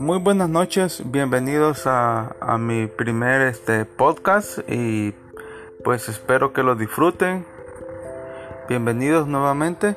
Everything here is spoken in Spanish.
Muy buenas noches, bienvenidos a, a mi primer este podcast y pues espero que lo disfruten. Bienvenidos nuevamente.